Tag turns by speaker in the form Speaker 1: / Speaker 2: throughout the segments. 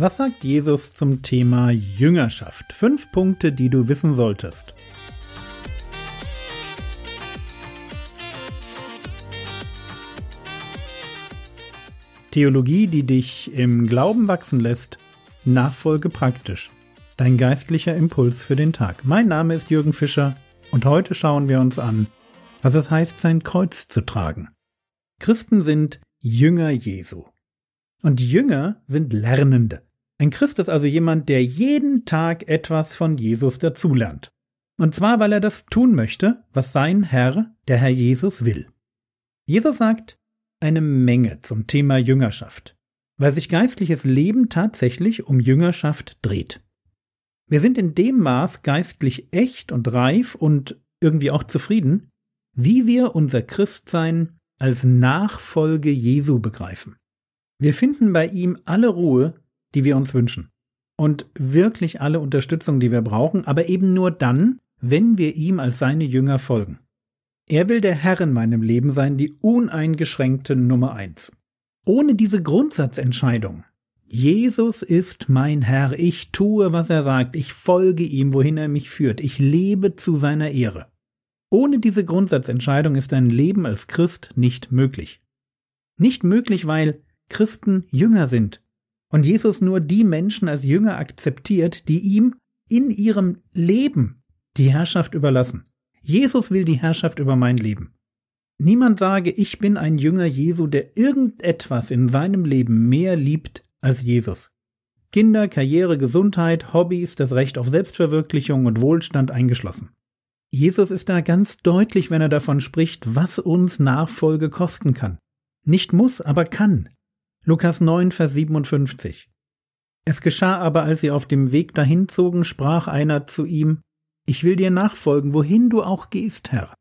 Speaker 1: Was sagt Jesus zum Thema Jüngerschaft? Fünf Punkte, die du wissen solltest. Theologie, die dich im Glauben wachsen lässt, Nachfolge praktisch. Dein geistlicher Impuls für den Tag. Mein Name ist Jürgen Fischer und heute schauen wir uns an, was es heißt, sein Kreuz zu tragen. Christen sind Jünger Jesu. Und Jünger sind Lernende. Ein Christ ist also jemand, der jeden Tag etwas von Jesus dazulernt. Und zwar, weil er das tun möchte, was sein Herr, der Herr Jesus, will. Jesus sagt eine Menge zum Thema Jüngerschaft, weil sich geistliches Leben tatsächlich um Jüngerschaft dreht. Wir sind in dem Maß geistlich echt und reif und irgendwie auch zufrieden, wie wir unser Christsein als Nachfolge Jesu begreifen. Wir finden bei ihm alle Ruhe, die wir uns wünschen. Und wirklich alle Unterstützung, die wir brauchen, aber eben nur dann, wenn wir ihm als seine Jünger folgen. Er will der Herr in meinem Leben sein, die uneingeschränkte Nummer eins. Ohne diese Grundsatzentscheidung, Jesus ist mein Herr, ich tue, was er sagt, ich folge ihm, wohin er mich führt, ich lebe zu seiner Ehre. Ohne diese Grundsatzentscheidung ist ein Leben als Christ nicht möglich. Nicht möglich, weil Christen Jünger sind und Jesus nur die Menschen als Jünger akzeptiert, die ihm in ihrem Leben die Herrschaft überlassen. Jesus will die Herrschaft über mein Leben. Niemand sage, ich bin ein Jünger Jesu, der irgendetwas in seinem Leben mehr liebt als Jesus. Kinder, Karriere, Gesundheit, Hobbys, das Recht auf Selbstverwirklichung und Wohlstand eingeschlossen. Jesus ist da ganz deutlich, wenn er davon spricht, was uns Nachfolge kosten kann. Nicht muss, aber kann. Lukas 9, Vers 57. Es geschah aber, als sie auf dem Weg dahin zogen, sprach einer zu ihm, Ich will dir nachfolgen, wohin du auch gehst, Herr.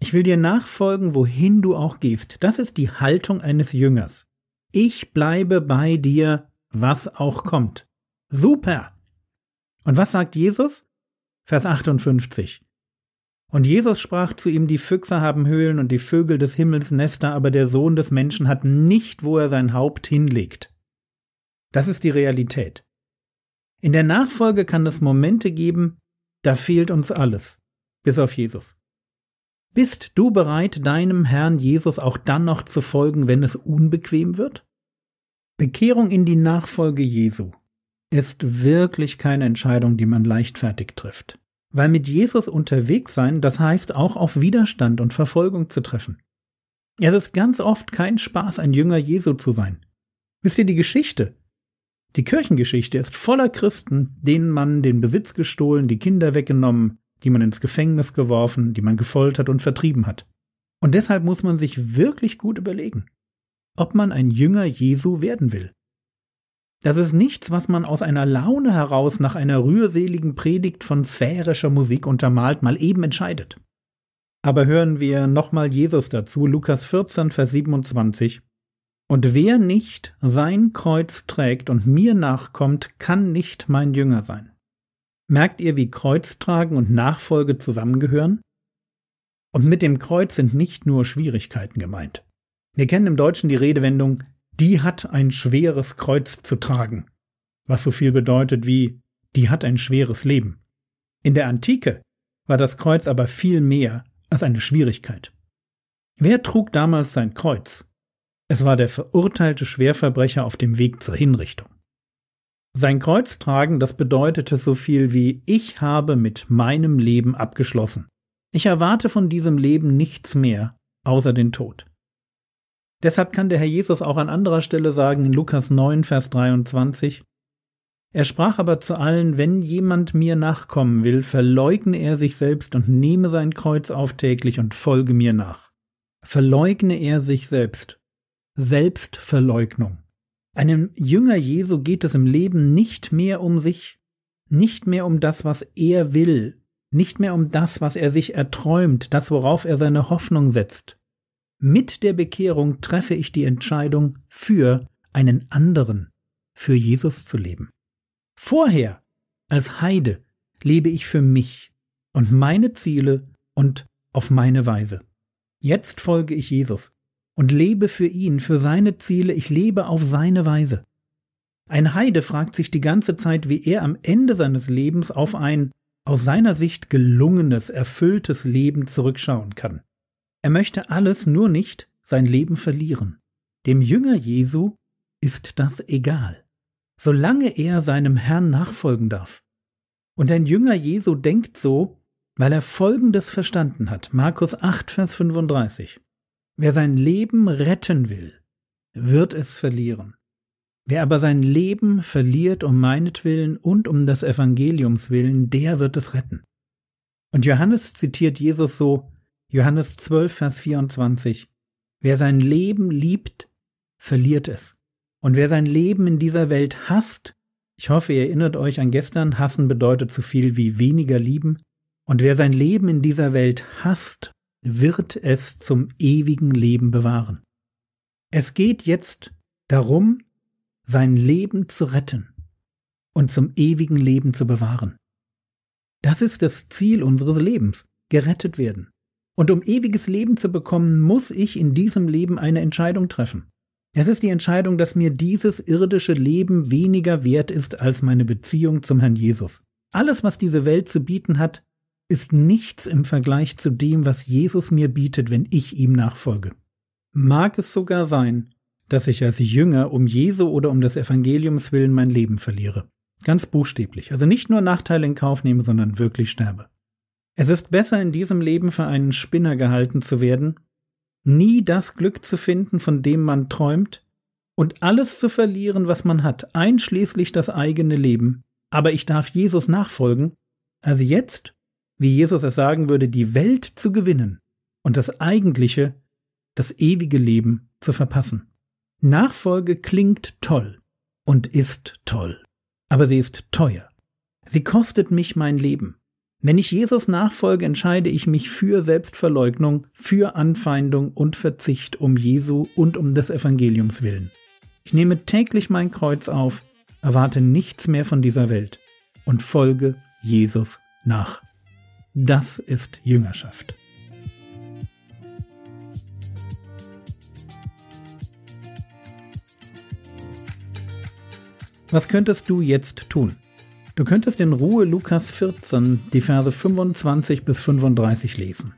Speaker 1: Ich will dir nachfolgen, wohin du auch gehst. Das ist die Haltung eines Jüngers. Ich bleibe bei dir, was auch kommt. Super! Und was sagt Jesus? Vers 58. Und Jesus sprach zu ihm, die Füchse haben Höhlen und die Vögel des Himmels Nester, aber der Sohn des Menschen hat nicht, wo er sein Haupt hinlegt. Das ist die Realität. In der Nachfolge kann es Momente geben, da fehlt uns alles, bis auf Jesus. Bist du bereit, deinem Herrn Jesus auch dann noch zu folgen, wenn es unbequem wird? Bekehrung in die Nachfolge Jesu ist wirklich keine Entscheidung, die man leichtfertig trifft. Weil mit Jesus unterwegs sein, das heißt auch auf Widerstand und Verfolgung zu treffen. Es ist ganz oft kein Spaß, ein Jünger Jesu zu sein. Wisst ihr die Geschichte? Die Kirchengeschichte ist voller Christen, denen man den Besitz gestohlen, die Kinder weggenommen, die man ins Gefängnis geworfen, die man gefoltert und vertrieben hat. Und deshalb muss man sich wirklich gut überlegen, ob man ein Jünger Jesu werden will. Das ist nichts, was man aus einer Laune heraus nach einer rührseligen Predigt von sphärischer Musik untermalt mal eben entscheidet. Aber hören wir nochmal Jesus dazu, Lukas 14, Vers 27. Und wer nicht sein Kreuz trägt und mir nachkommt, kann nicht mein Jünger sein. Merkt ihr, wie Kreuztragen und Nachfolge zusammengehören? Und mit dem Kreuz sind nicht nur Schwierigkeiten gemeint. Wir kennen im Deutschen die Redewendung die hat ein schweres Kreuz zu tragen, was so viel bedeutet wie die hat ein schweres Leben. In der Antike war das Kreuz aber viel mehr als eine Schwierigkeit. Wer trug damals sein Kreuz? Es war der verurteilte Schwerverbrecher auf dem Weg zur Hinrichtung. Sein Kreuz tragen, das bedeutete so viel wie ich habe mit meinem Leben abgeschlossen. Ich erwarte von diesem Leben nichts mehr außer den Tod. Deshalb kann der Herr Jesus auch an anderer Stelle sagen in Lukas 9, Vers 23, er sprach aber zu allen, wenn jemand mir nachkommen will, verleugne er sich selbst und nehme sein Kreuz auf täglich und folge mir nach. Verleugne er sich selbst. Selbstverleugnung. Einem Jünger Jesu geht es im Leben nicht mehr um sich, nicht mehr um das, was er will, nicht mehr um das, was er sich erträumt, das, worauf er seine Hoffnung setzt. Mit der Bekehrung treffe ich die Entscheidung, für einen anderen, für Jesus zu leben. Vorher, als Heide, lebe ich für mich und meine Ziele und auf meine Weise. Jetzt folge ich Jesus und lebe für ihn, für seine Ziele, ich lebe auf seine Weise. Ein Heide fragt sich die ganze Zeit, wie er am Ende seines Lebens auf ein aus seiner Sicht gelungenes, erfülltes Leben zurückschauen kann. Er möchte alles nur nicht sein Leben verlieren. Dem Jünger Jesu ist das egal, solange er seinem Herrn nachfolgen darf. Und ein Jünger Jesu denkt so, weil er Folgendes verstanden hat. Markus 8, Vers 35. Wer sein Leben retten will, wird es verlieren. Wer aber sein Leben verliert um meinetwillen und um des Evangeliums willen, der wird es retten. Und Johannes zitiert Jesus so, Johannes 12, Vers 24, Wer sein Leben liebt, verliert es. Und wer sein Leben in dieser Welt hasst, ich hoffe, ihr erinnert euch an gestern, hassen bedeutet so viel wie weniger lieben, und wer sein Leben in dieser Welt hasst, wird es zum ewigen Leben bewahren. Es geht jetzt darum, sein Leben zu retten und zum ewigen Leben zu bewahren. Das ist das Ziel unseres Lebens, gerettet werden. Und um ewiges Leben zu bekommen, muss ich in diesem Leben eine Entscheidung treffen. Es ist die Entscheidung, dass mir dieses irdische Leben weniger wert ist als meine Beziehung zum Herrn Jesus. Alles, was diese Welt zu bieten hat, ist nichts im Vergleich zu dem, was Jesus mir bietet, wenn ich ihm nachfolge. Mag es sogar sein, dass ich als Jünger um Jesu oder um des Evangeliums willen mein Leben verliere. Ganz buchstäblich. Also nicht nur Nachteile in Kauf nehme, sondern wirklich sterbe. Es ist besser in diesem Leben für einen Spinner gehalten zu werden, nie das Glück zu finden, von dem man träumt, und alles zu verlieren, was man hat, einschließlich das eigene Leben, aber ich darf Jesus nachfolgen, als jetzt, wie Jesus es sagen würde, die Welt zu gewinnen und das eigentliche, das ewige Leben zu verpassen. Nachfolge klingt toll und ist toll, aber sie ist teuer. Sie kostet mich mein Leben. Wenn ich Jesus nachfolge, entscheide ich mich für Selbstverleugnung, für Anfeindung und Verzicht um Jesu und um des Evangeliums willen. Ich nehme täglich mein Kreuz auf, erwarte nichts mehr von dieser Welt und folge Jesus nach. Das ist Jüngerschaft. Was könntest du jetzt tun? Du könntest in Ruhe Lukas 14, die Verse 25 bis 35 lesen.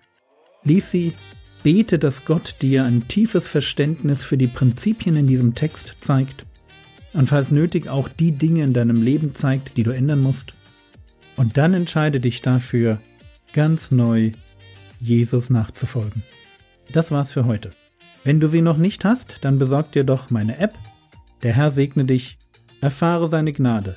Speaker 1: Lies sie, bete, dass Gott dir ein tiefes Verständnis für die Prinzipien in diesem Text zeigt und falls nötig auch die Dinge in deinem Leben zeigt, die du ändern musst. Und dann entscheide dich dafür, ganz neu Jesus nachzufolgen. Das war's für heute. Wenn du sie noch nicht hast, dann besorg dir doch meine App. Der Herr segne dich Erfahre seine Gnade